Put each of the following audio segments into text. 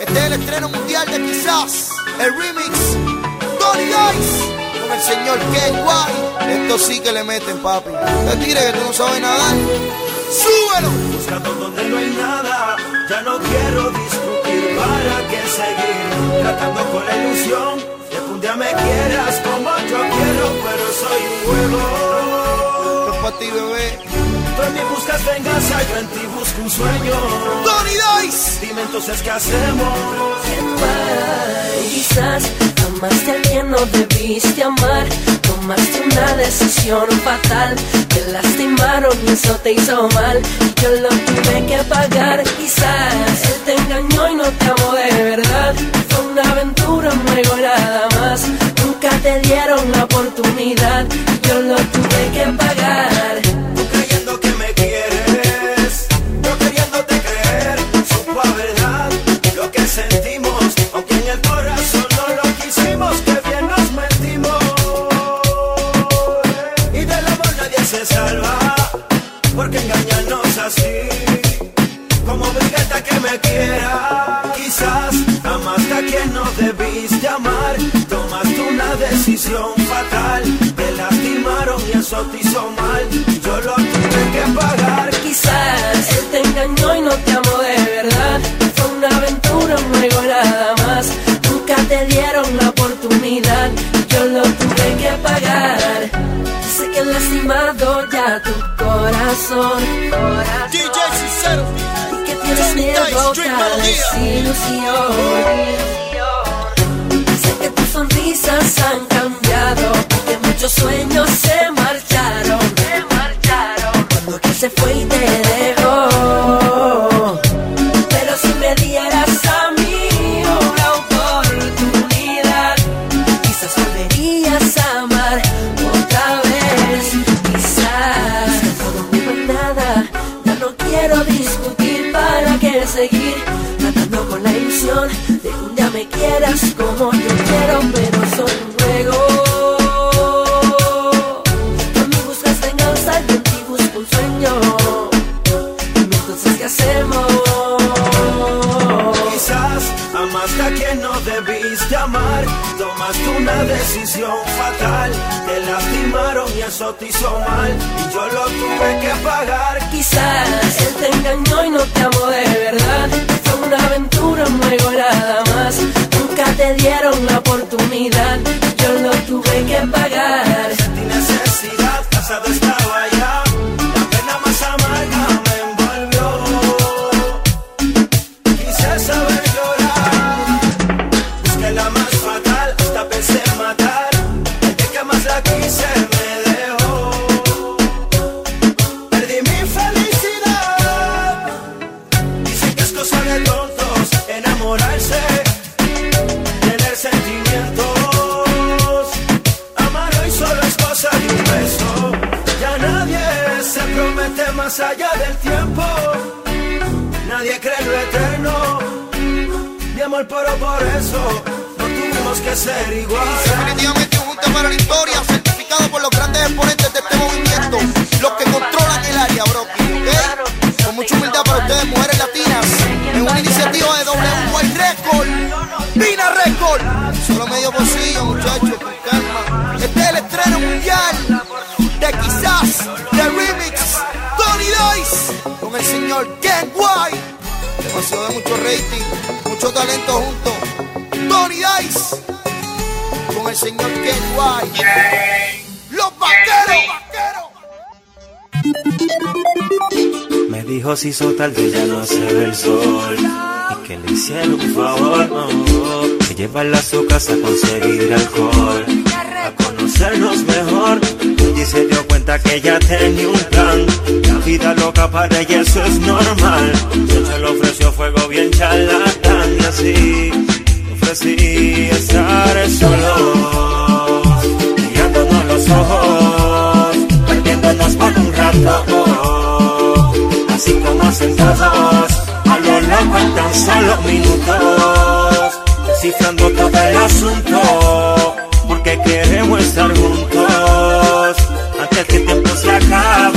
Este es el estreno mundial de quizás el remix Tony Dice con el señor Ken White. Esto sí que le meten, papi. Te tire que tú no sabes nadar. ¡Súbelo! Buscando donde no hay nada, ya no quiero discutir. ¿Para qué seguir tratando con la ilusión de que un día me quieras como yo quiero, pero soy un juego? Esto es para ti, bebé. Tú en mí buscas venganza, yo en ti busco un sueño. Tony Dice. Dime entonces qué hacemos. Quizás amaste a quien no debiste amar. Tomaste una decisión fatal. Te lastimaron y eso te hizo mal. Y yo lo tuve que pagar. Quizás él te engañó y no te amó de verdad. Fue una aventura, un juego nada más. Nunca te dieron la oportunidad. Decisión fatal, te lastimaron y eso te hizo mal, yo lo tuve que pagar. Quizás él te engañó y no te amó de verdad. Fue una aventura, un juego nada más. Nunca te dieron la oportunidad. Yo lo tuve que pagar. Sé que he lastimado ya tu corazón. DJ Sincero. Y que tienes miedo a Melodía. desilusión. Sonrisas han cambiado. Que muchos sueños se marcharon. Se marcharon. Cuando que se fue y te dejó. Pero si me dieras a mí una oportunidad, quizás volverías a amar otra vez. Quizás todo no es nada, ya no quiero discutir para qué seguir tratando con la ilusión de que un día me quieras como yo quiero, pero una decisión fatal, te lastimaron y eso te hizo mal, y yo lo tuve que pagar. Quizás él te engañó y no te amó de verdad. Fue una aventura, un juego nada más. Nunca te dieron la oportunidad. Yo lo tuve que pagar. Necesidad, casado estaba ya, más allá del tiempo. Nadie cree en lo eterno. Mi amor, pero por eso no tuvimos que ser iguales. Definitivamente un junte para la historia, certificado por los grandes exponentes de este movimiento, los que controlan el área, bro. Con mucha humildad para ustedes, mujeres latinas, en una iniciativa de WY Record, Vina Record. Solo medio bolsillo, muchachos, con calma. Este es el estreno mundial de quizás, de remix, Con el señor Ken White. Demasiado de mucho rating, mucho talento juntos. Tony Dice con el señor Ken White. Los vaqueros. Me dijo si hizo tarde ya no se ve el sol Y que le hicieron un favor no, Que llevarla a su casa a conseguir alcohol A conocernos mejor y se dio cuenta que ella tenía un plan. La vida loca para ella eso es normal. Yo se le ofreció fuego bien charlatán y así ofrecí estar solo. Mirándonos los ojos, perdiéndonos por un rato. Así como sentados, a lo loco en solo minutos. Descifrando todo el asunto, porque queremos estar juntos que el tiempo se acaba.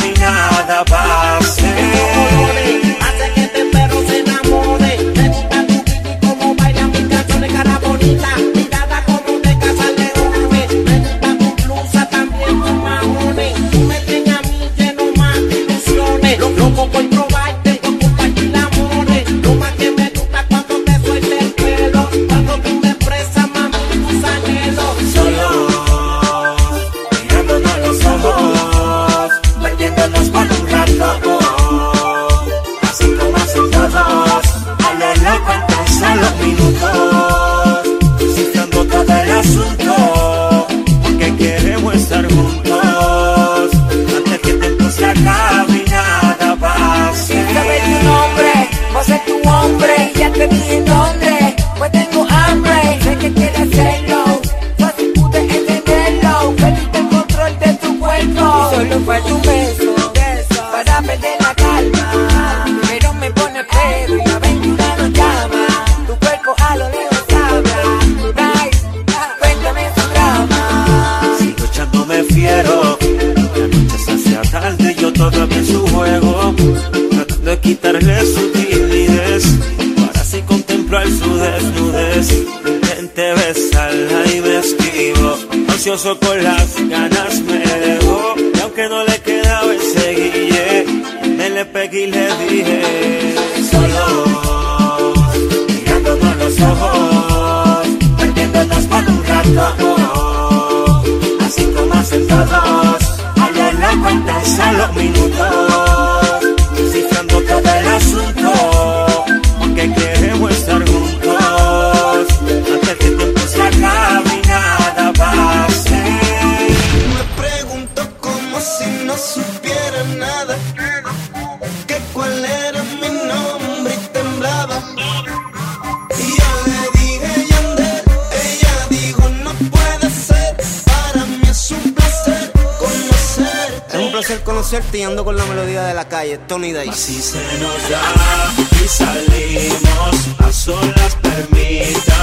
Con las ganas me dejó y aunque no le quedaba enseguida, me le pegué y le dije, solo mirándonos los ojos, perdiéndonos por un rato, así como hacen todos, allá en la cuenta solo minutos. Martillando con la melodía de la calle, Tony Day. Así se nos da y salimos a solas permita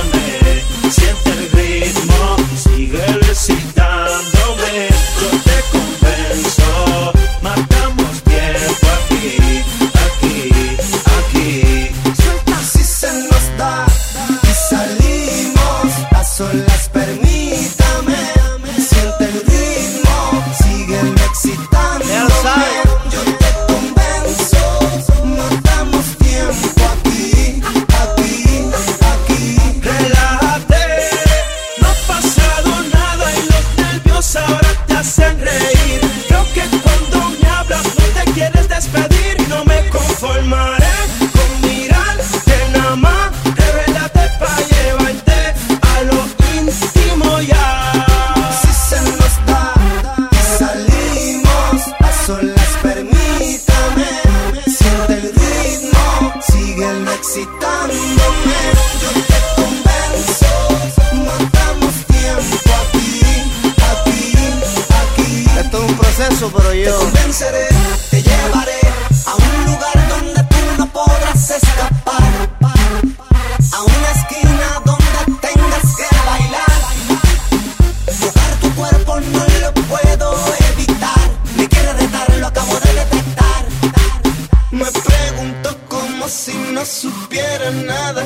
Me pregunto como si no supiera nada.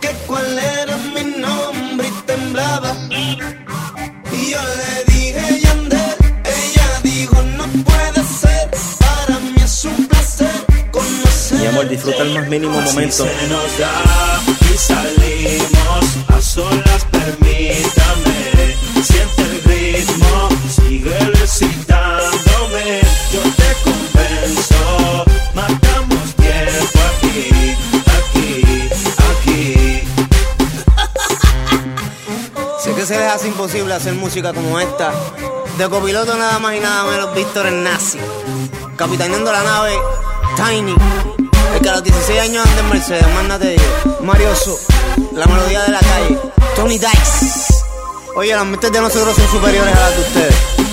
Que cuál era mi nombre y temblaba. Y yo le dije, Yandel, ella dijo, no puede ser. Para mí es un placer conocer. Mi amor, disfruta el más mínimo momento. Así se nos da. casi imposible hacer música como esta. De copiloto nada más y nada menos Víctor el Nazi. Capitaneando la nave Tiny. El que a los 16 años anda en Mercedes, mándate yo. Mario So, la melodía de la calle. Tony Dice. Oye, las mentes de nosotros son superiores a las de ustedes.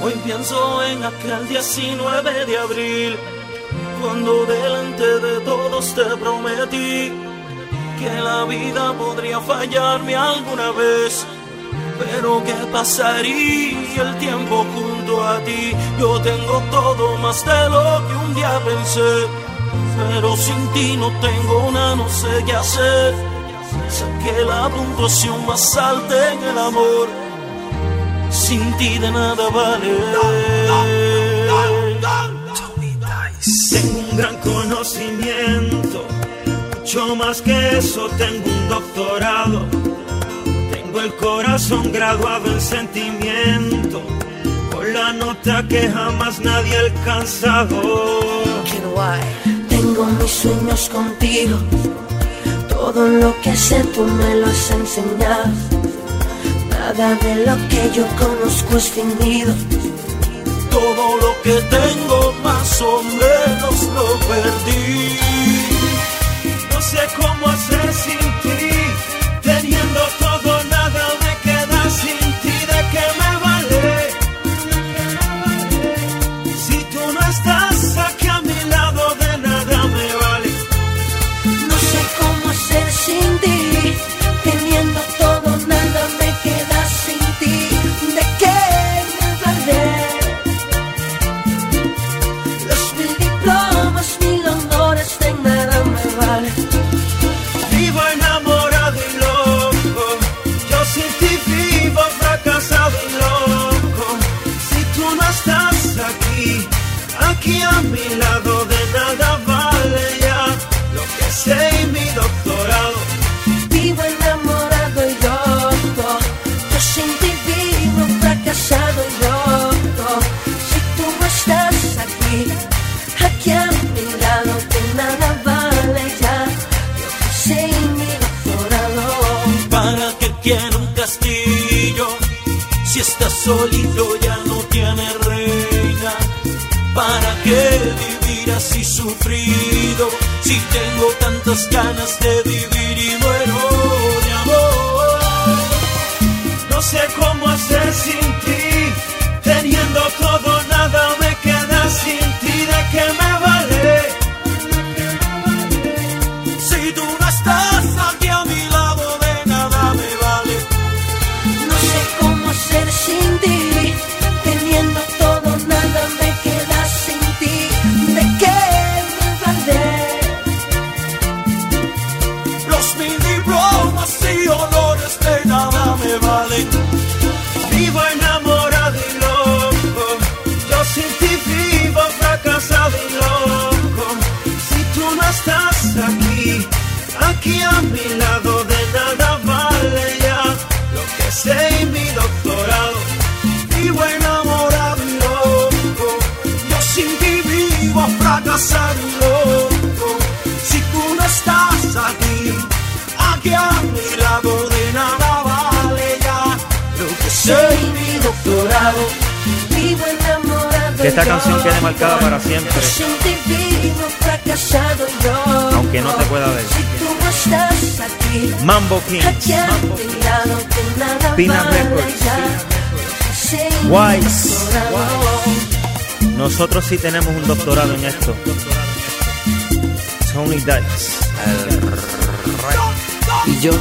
Hoy pienso en aquel 19 de abril, cuando delante de todos te prometí que la vida podría fallarme alguna vez. Pero qué pasaría el tiempo junto a ti. Yo tengo todo más de lo que un día pensé. Pero sin ti no tengo una, no sé qué hacer. Saqué la puntuación más alta en el amor sin ti de nada vale. Tengo un gran conocimiento, mucho más que eso, tengo un doctorado. Tengo el corazón graduado en sentimiento, con la nota que jamás nadie ha alcanzado. Tengo mis sueños contigo, todo lo que sé tú me lo has enseñado. Nada de lo que yo conozco es fingido. Todo lo que tengo más o menos lo perdí. No sé cómo hacer sin ti, solito ya no tiene reina. ¿Para qué vivir así sufrido? Si tengo tantas ganas de vivir y muero de amor. No sé cómo hacer sin aquí a mi lado, de nada vale ya lo que sé y mi doctorado. Vivo enamorado y loco. Yo sin ti vivo fracasado y loco. Si tú no estás aquí, aquí a mi lado de nada vale ya lo que sé y mi doctorado. Vivo enamorado Que esta canción quede marcada para siempre. Aunque no te pueda ver. Estás aquí, Mambo de nada Pina vale Records. Wise. Nosotros sí tenemos un doctorado en esto. Tony Dice. Y yo,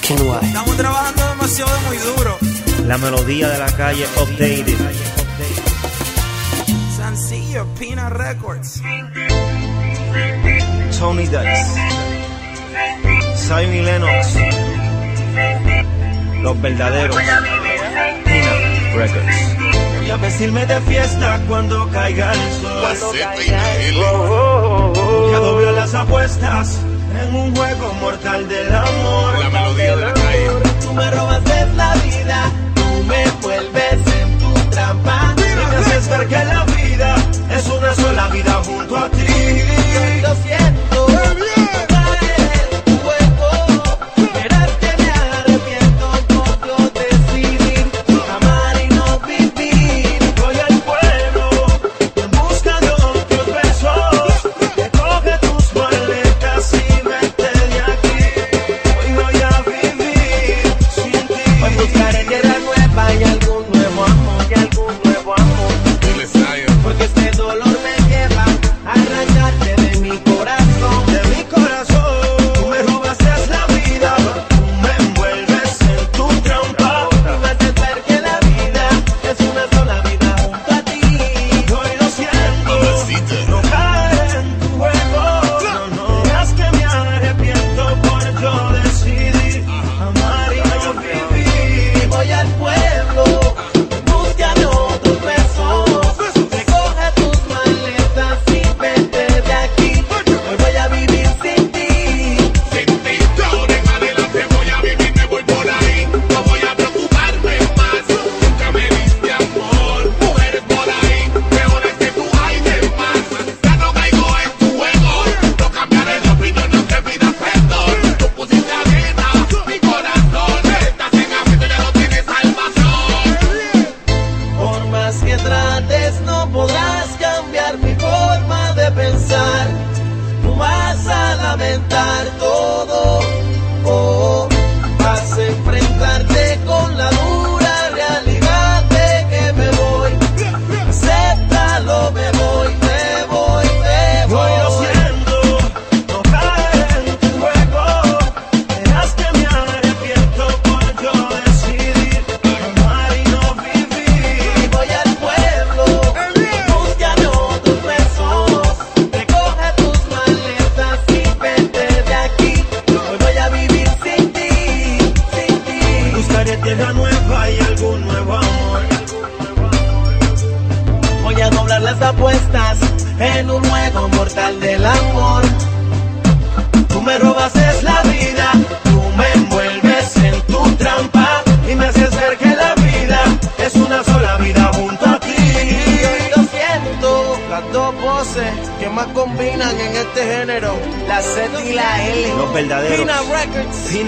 Ken White. Estamos trabajando demasiado muy duro. La melodía de la calle updated. Sencillo, Pina Records. Tony Dice. Zion y Lennox. Los verdaderos. Pina Records. a vestirme de fiesta cuando caiga el sol. Y a doblar las apuestas en un juego mortal del amor. La melodía de la calle. Tú me robas la vida, tú me vuelves en tu trampa. Y me haces ver que la vida es una sola vida junto a ti.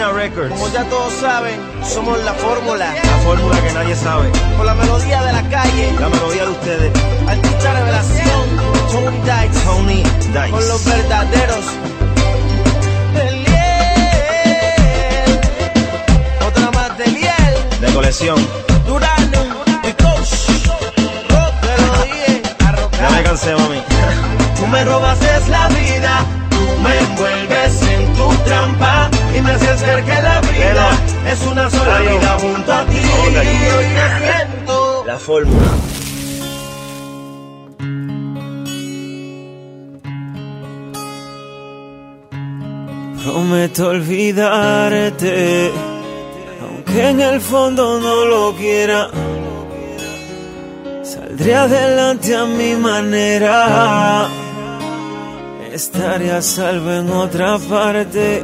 Records. Como ya todos saben, somos la fórmula. La fórmula que nadie sabe. Con la melodía de la calle, La melodía de ustedes. artista revelación, Tony Dice. Tony Con los Dice. verdaderos. Deliel. Otra más de Liel. De colección. Junto a ti. Y hoy me siento. La fórmula. Prometo olvidarte, aunque en el fondo no lo quiera. Saldré adelante a mi manera. Estaré a salvo en otra parte.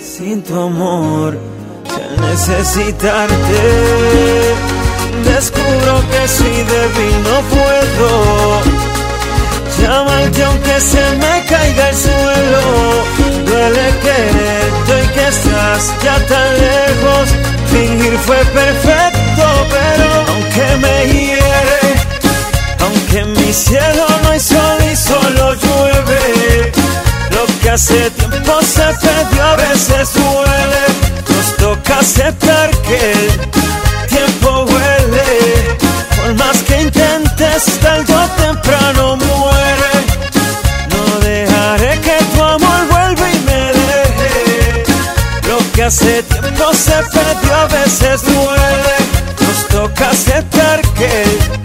Sin tu amor, necesitarte. Descubro que soy débil, no puedo llamarte aunque se me caiga el suelo. Duele quererte y que estás ya tan lejos. Fingir fue perfecto, pero aunque me hiere, aunque en mi cielo no hay sol y solo llueve. Lo que hace tiempo se perdió a veces duele. Nos toca aceptar que el tiempo huele. Por más que intentes, tarde o temprano muere. No dejaré que tu amor vuelva y me deje. Lo que hace tiempo se perdió a veces duele. Nos toca aceptar que el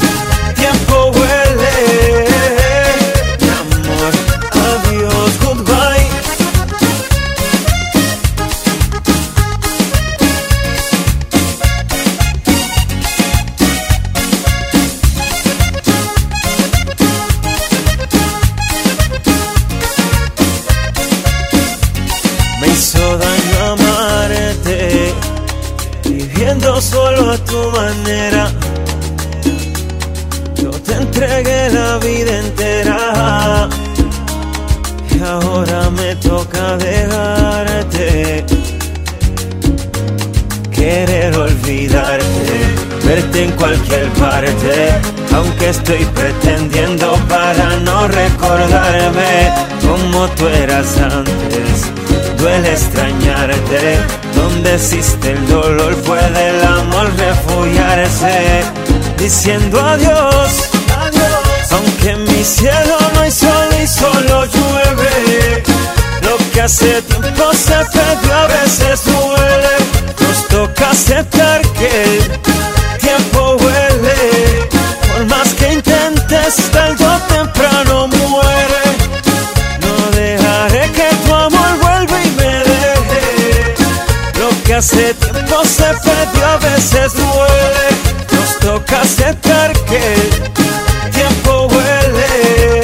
hace tiempo se perdió a veces duele. Nos toca aceptar que el tiempo huele.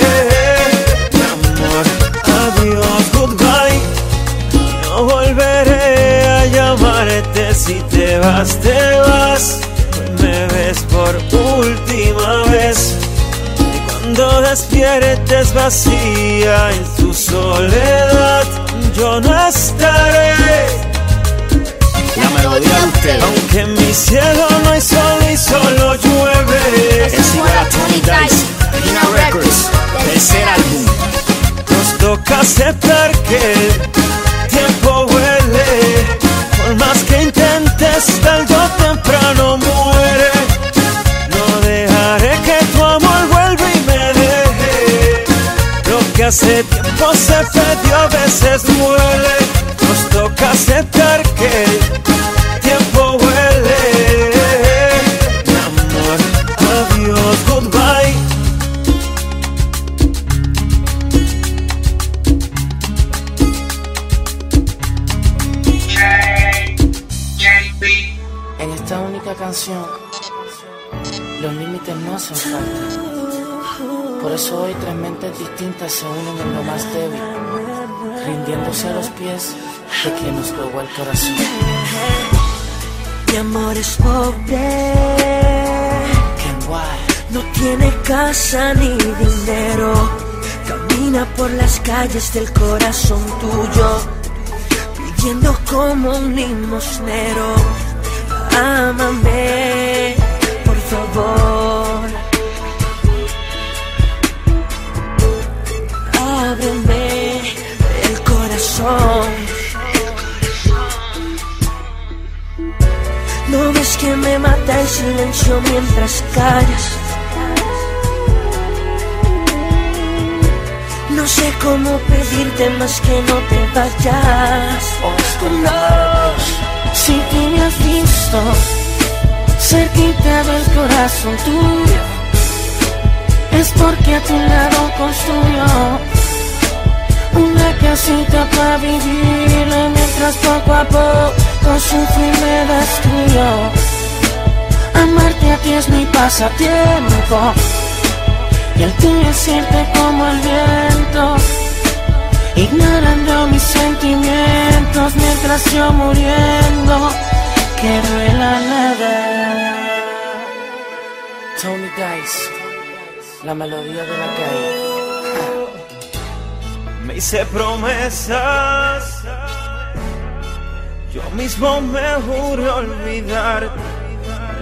Mi amor, adiós, goodbye. No volveré a llamarte si te vas, te vas. Me ves por última vez. Y cuando despiertes vacía en tu soledad, yo no estaré. Aunque en mi cielo no hay sol y solo llueve. Es igual a Tony Dice, Records, tercer álbum. Nos toca aceptar que el tiempo huele. Por más que intentes, tarde o temprano muere. No dejaré que tu amor vuelva y me deje. Lo que hace tiempo se perdió a veces duele. Nos toca aceptar que En esta única canción, los límites no hacen falta. Por eso hoy tres mentes distintas se unen en lo más débil, rindiéndose a los pies de quien nos robó el corazón. Mi amor es pobre, no tiene casa ni dinero. Camina por las calles del corazón tuyo, pidiendo como un limosnero. Ámame, por favor. Ábreme el corazón. No ves que me mata el silencio mientras callas. No sé cómo pedirte más que no te vayas. No, si tú me has visto cerquita del corazón tuyo, es porque a tu lado construyo una casita para vivirla mientras poco a poco sufrir me destruyo. Amarte a ti es mi pasatiempo y el tuyo es irte como el viento, ignorando mis sentimientos mientras yo muriendo que duela nada. Tony Dice, la melodía de la calle. Me hice promesas, yo mismo me juré olvidar.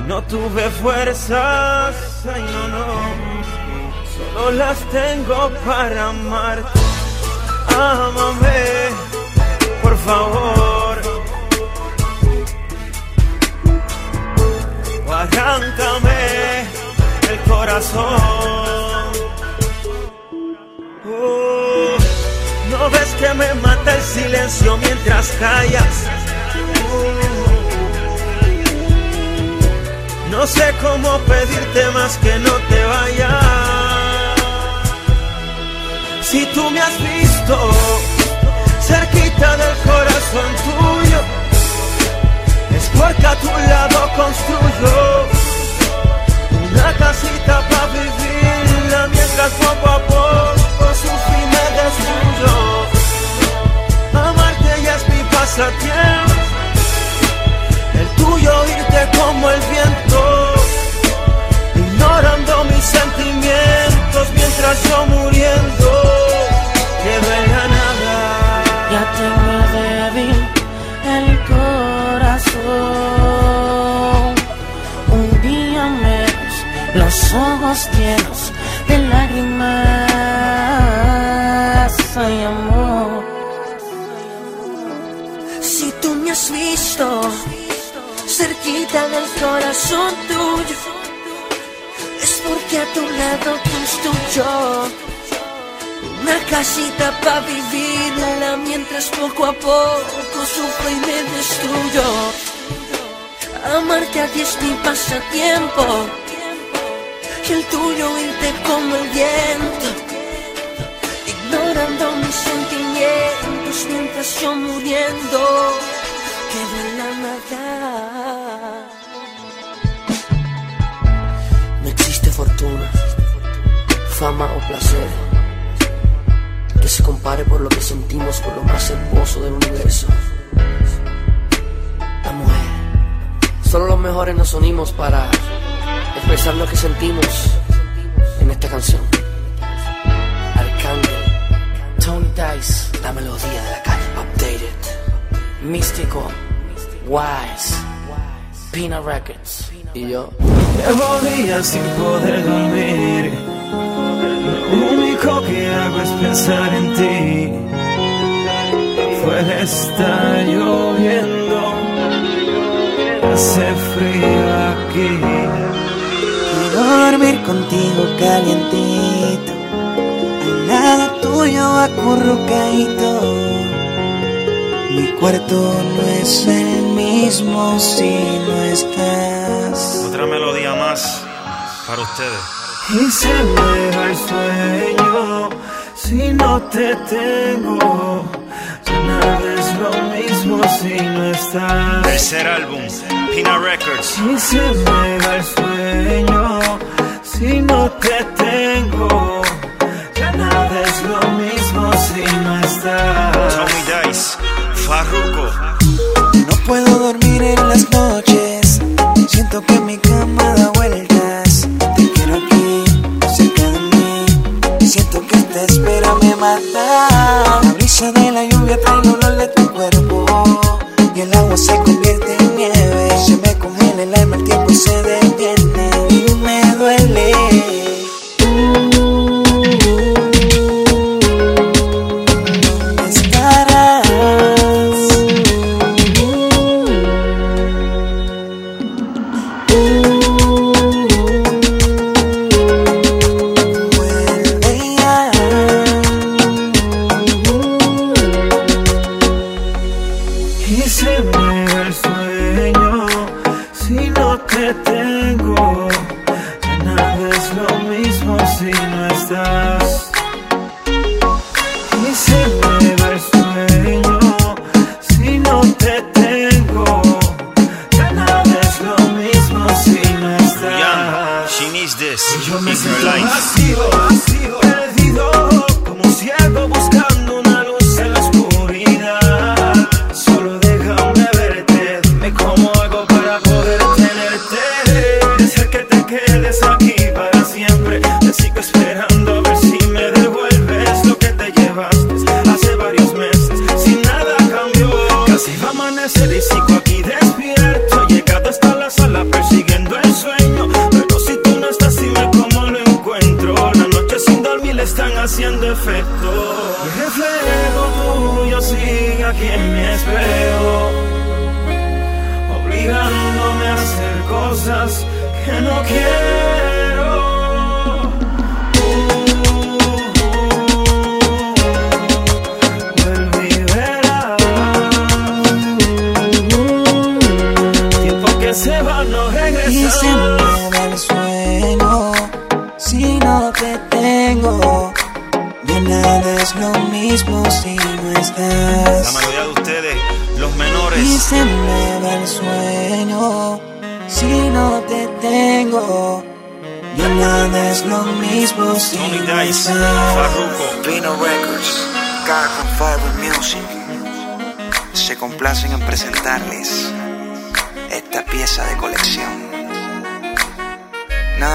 No tuve fuerzas, ay no, no, solo las tengo para amarte. Ámame, por favor. O el corazón. No ves que me mata el silencio mientras callas. No sé cómo pedirte más que no te vayas. Si tú me has visto cerquita del corazón tuyo, es porque a tu lado construyo una casita poco sufro y me destruyo. Amarte a ti es mi pasatiempo y el tuyo irte como el viento, ignorando mis sentimientos mientras yo muriendo quedo en la nada. No existe fortuna, fama o placer compare por lo que sentimos por lo más hermoso del universo. La mujer. Solo los mejores nos unimos para expresar lo que sentimos en esta canción. Arcángel, Tony Dice, la melodía de la calle, Updated, Místico, Wise, Pina Records y yo. Llevo sin poder dormir. Que hago es pensar en ti. Afuera está lloviendo. Hace frío aquí. Quiero dormir contigo calientito, al lado tuyo acurrucadito. Mi cuarto no es el mismo si no estás. Otra melodía más para ustedes. Y se me va el sueño si no te tengo. Ya nada es lo mismo si no estás. Tercer álbum, Pina Records. Y se me va el sueño si no te tengo. Ya nada es lo mismo si no estás. Tommy Dice, Farruko. No puedo dormir en las noches,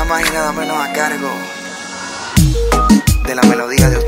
Nada más y nada menos a cargo de la melodía de ustedes,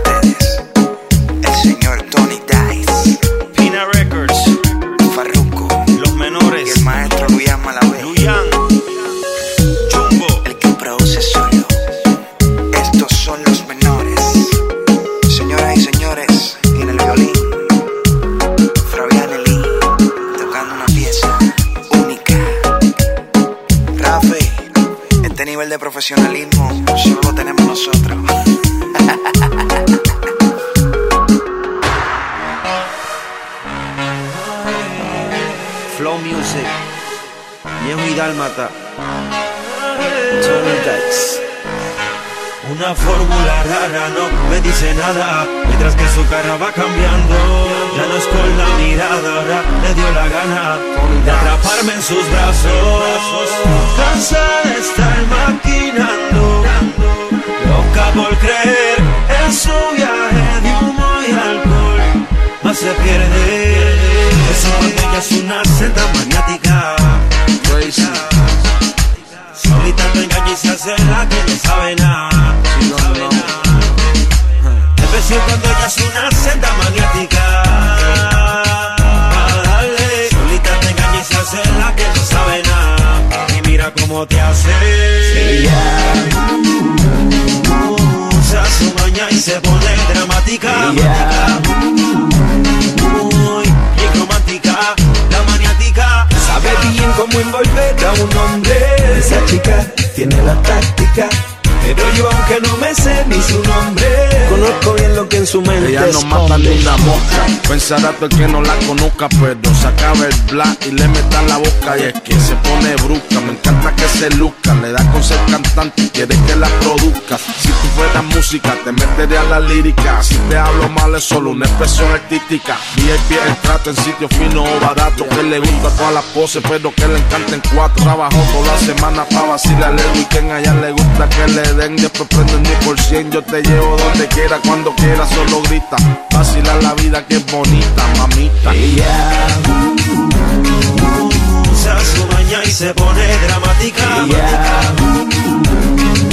cuando ella es una senda magnética. Pa' darle. Solita te engaña y se la que no sabe nada. Y mira cómo te hace. Ella usa su maña y se pone dramática. Muy bien romántica, la maniática. Sabe bien cómo envolver a un hombre. Esa chica tiene la táctica. Pero yo aunque no me sé ni su nombre Conozco bien lo que en su mente Ella no mata ni una mosca. Pensará todo el que no la conozca, pero se acaba el black y le meta la boca. Y es que se pone brusca. Me encanta que se luzca. Le da con ser cantante y quiere que la produzca. Si tú fueras música, te metería a la lírica. Si te hablo mal, es solo una expresión artística. VIP el trato en sitio fino o barato. Que le gusta todas las poses, pero que le encanten cuatro. Trabajó toda la semana para vacilarle el weekend. A ella le gusta que le den. Después prenden mi por cien. Yo te llevo donde quiera, cuando quiera, solo grita. Vacilar la vida que es bonita, mamita. Usa su maña y se pone dramática.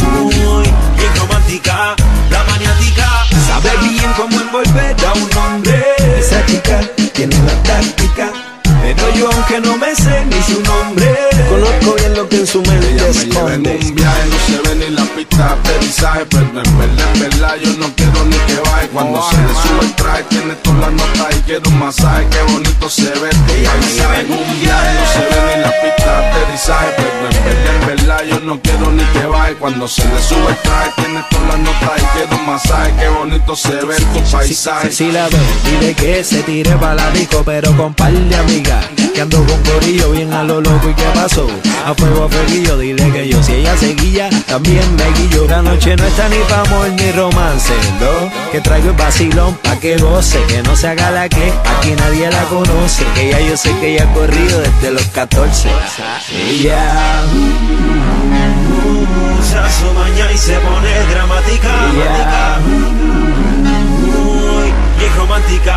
Muy bien romántica, la maniática. Sabe bien cómo envolver a un hombre Esa chica tiene la táctica Pero yo aunque no me sé ni su nombre Conozco bien lo que en su mente Ella me lleva en esconde. un viaje, no se ve ni la pista de aterrizaje Pero en verdad, en verdad, yo no quiero ni que baje. Cuando se le sube el traje, tiene todas las notas y quiero un masaje Qué bonito se ve. Ella me en un viaje, no se ve ni la pista aterrizaje Pero en verdad, en verdad, yo no quiero ni que baje. Cuando se le sube el traje, tiene todas las notas y quiero un masaje. Qué bonito se ve tu paisaje. Si la ve, dile que se tire para la disco Pero con par de amigas. Que ando con corillo bien a lo loco ¿Y qué pasó? A fuego a fueguillo Dile que yo si ella seguía También me guillo. La noche no está ni pa' amor ni romance Lo que traigo es vacilón Pa' que goce Que no se haga la que Aquí nadie la conoce. Que ya yo sé que ella ha corrido Desde los 14 Ella Usa su maña y se pone dramática. Bien romántica,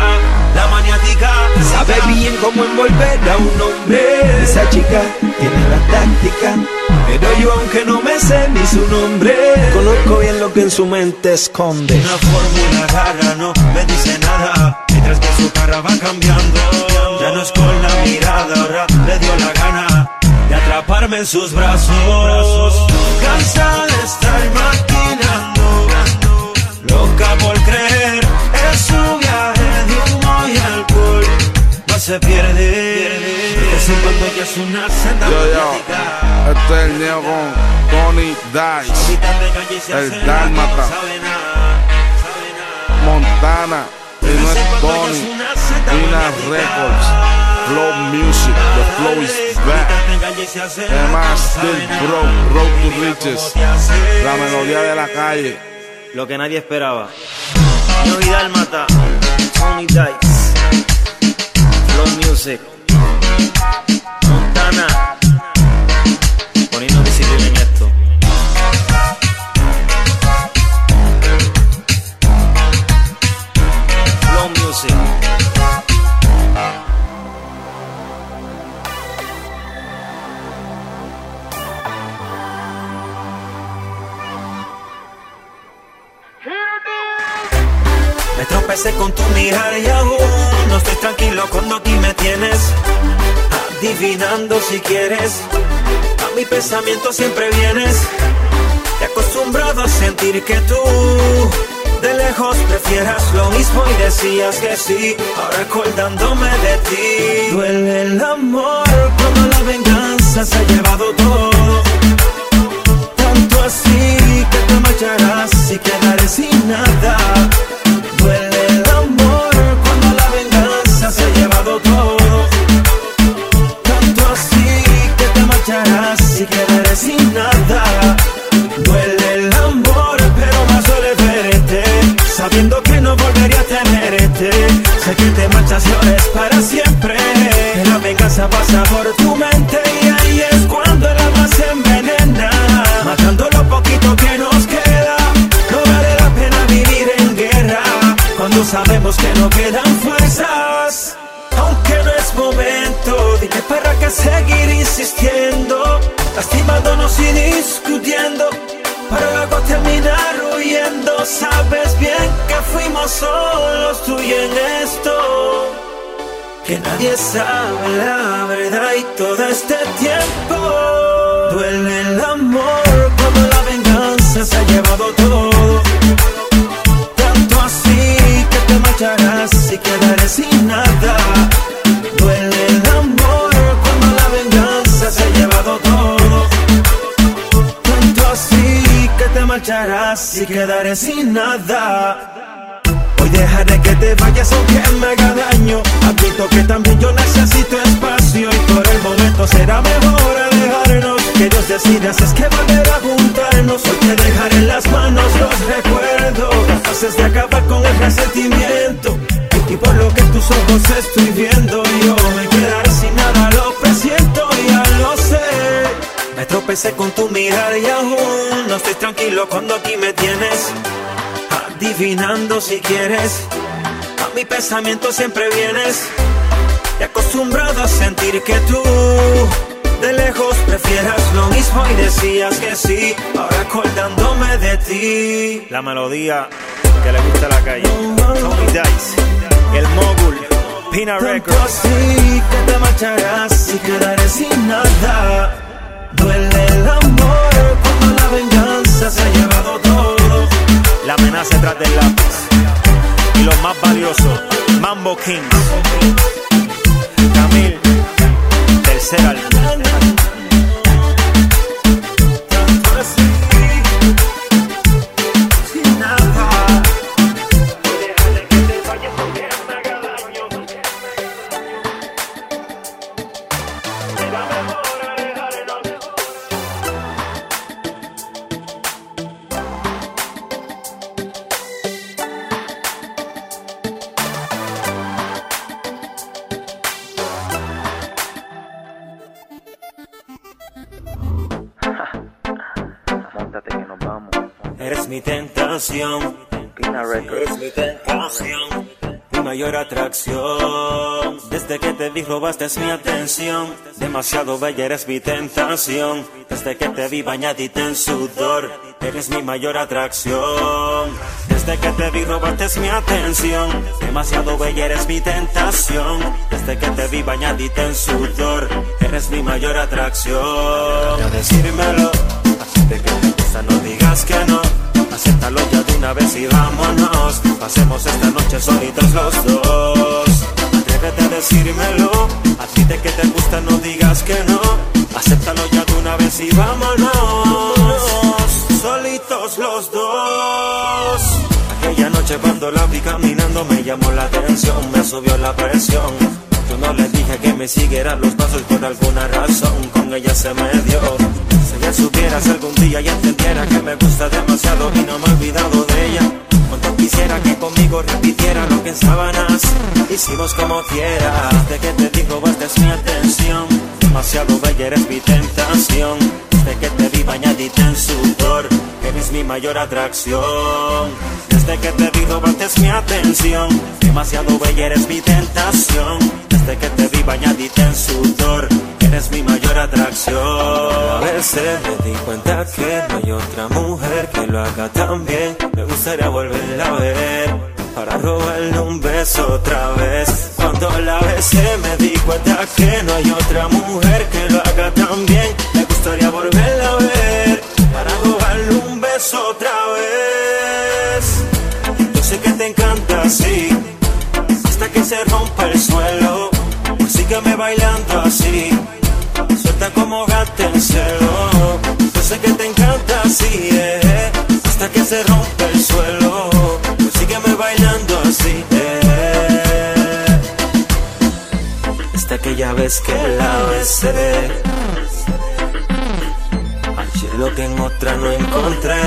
la maniática. Sabe bien cómo envolver a un hombre Esa chica tiene la táctica Pero yo aunque no me sé ni su nombre Conozco bien lo que en su mente esconde Una fórmula rara no me dice nada. Mientras que su cara va cambiando. Ya no es con la mirada, ahora le dio la gana de atraparme en sus brazos. Cansada de estar maquinando. Loca por creer en su viaje de humo y alcohol. No se pierde. Es cuando ella es una senda Yo, yo, este es el neo con Tony Dice, el Dálmata, Montana, y no es Tony, Vina Records, Flow Music, the flow is back. Además, still broke, to riches, la melodía de la calle. Lo que nadie esperaba. Yo y Dálmata, Tony Dice, Flow Music, Montana, Con tu mirar y aún no estoy tranquilo cuando aquí me tienes adivinando si quieres. A mi pensamiento siempre vienes. Te acostumbrado a sentir que tú de lejos prefieras lo mismo y decías que sí. Ahora acordándome de ti. Duele el amor cuando la venganza se ha llevado todo. Tanto así que te marcharás y quedaré sin nada. No quedan fuerzas. Aunque no es momento, dime para qué seguir insistiendo, lastimándonos y discutiendo, para luego terminar huyendo. Sabes bien que fuimos solos tú y en esto, que nadie sabe la verdad y todo este tiempo duele el amor cuando la venganza se ha llevado todo. Y quedaré sin nada. Hoy dejaré que te vayas aunque me haga daño. Admito que también yo necesito espacio y por el momento será mejor alejarnos. Que Dios decida si que volver a juntarnos. Hoy te dejaré en las manos los recuerdos. Haces de acabar con el resentimiento. Y por lo que tus ojos estoy viendo, yo me quedaré tropecé con tu mirada y aún no estoy tranquilo cuando aquí me tienes. Adivinando si quieres, a mi pensamiento siempre vienes. Y acostumbrado a sentir que tú de lejos prefieras lo mismo y decías que sí. Ahora acordándome de ti. La melodía que le gusta a la calle. Tony Dice, el mogul, Pina Records. así que te marcharás y quedaré sin nada. Duele el amor cuando la venganza se ha llevado todo. La amenaza detrás del lápiz. Y los más valiosos, Mambo Kings. Mi atención. Demasiado bella eres mi tentación. Desde que te vi bañadita en sudor. Eres mi mayor atracción. Desde que te vi robaste mi atención. Demasiado bella eres mi tentación. Desde que te vi bañadita en sudor. Eres mi mayor atracción. A decírmelo. De que te gusta, no digas que no. Acéptalo ya de una vez y vámonos. Pasemos esta noche solitos los dos. Atrévete a decírmelo. A ti de que te gusta, no digas que no. Acéptalo ya de una vez y vámonos. Solitos los dos. Aquella noche cuando la vi caminando me llamó la atención, me subió la presión. Yo no le dije que me siguiera los pasos por alguna razón, con ella se me dio. Si ella supiera si algún día ya entendiera que me gusta demasiado y no me he olvidado de ella. Quisiera que conmigo repitiera lo que en sábanas hicimos como quiera. Desde que te digo basta es mi atención, demasiado bella eres mi tentación. Desde que te vi bañadita en sudor, eres mi mayor atracción. Desde que te vi robaste mi atención, demasiado bella eres mi tentación. Desde que te vi bañadita en sudor, eres mi mayor atracción. A veces me di cuenta que no hay otra mujer que lo haga tan bien. Me gustaría volverla a ver para robarle un beso otra vez. Cuando la besé me di cuenta que no hay otra mujer que lo haga tan bien. Me gustaría volverla a ver para robarle un beso otra vez. Yo sé que te encanta así, hasta que se rompa el suelo. Sígueme bailando así, como gato en celo. Yo sé que te encanta así, eh, hasta que se rompa el suelo. Sígueme bailando así, eh, hasta aquella vez que la besé. Hallé lo que en otra no encontré.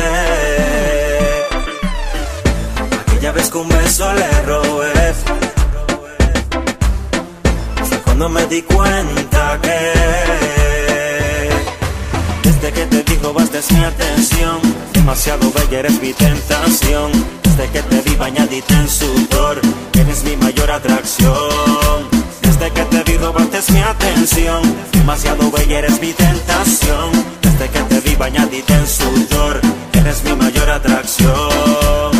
Aquella vez que un beso le robé. Fue cuando me di cuenta que desde que te dijo bastes mi atención, demasiado bella eres mi tentación. Desde que te vi bañadita en sudor, eres mi mayor atracción. Desde que te vi robaste mi atención, demasiado bella eres mi tentación. Desde que te vi bañadita en sudor, eres mi mayor atracción.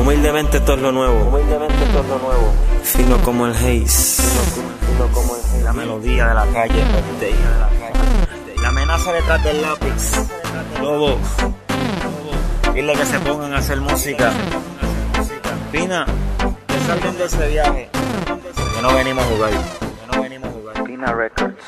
Humildemente todo es lo nuevo. Humildemente todo es lo nuevo. Fino como el haze. La melodía de la calle. La amenaza detrás del lápiz. Lobo. Dile que se pongan a hacer música. Pina, que salgan de ese viaje. Que no venimos a jugar. Que no venimos a jugar. Pina Records.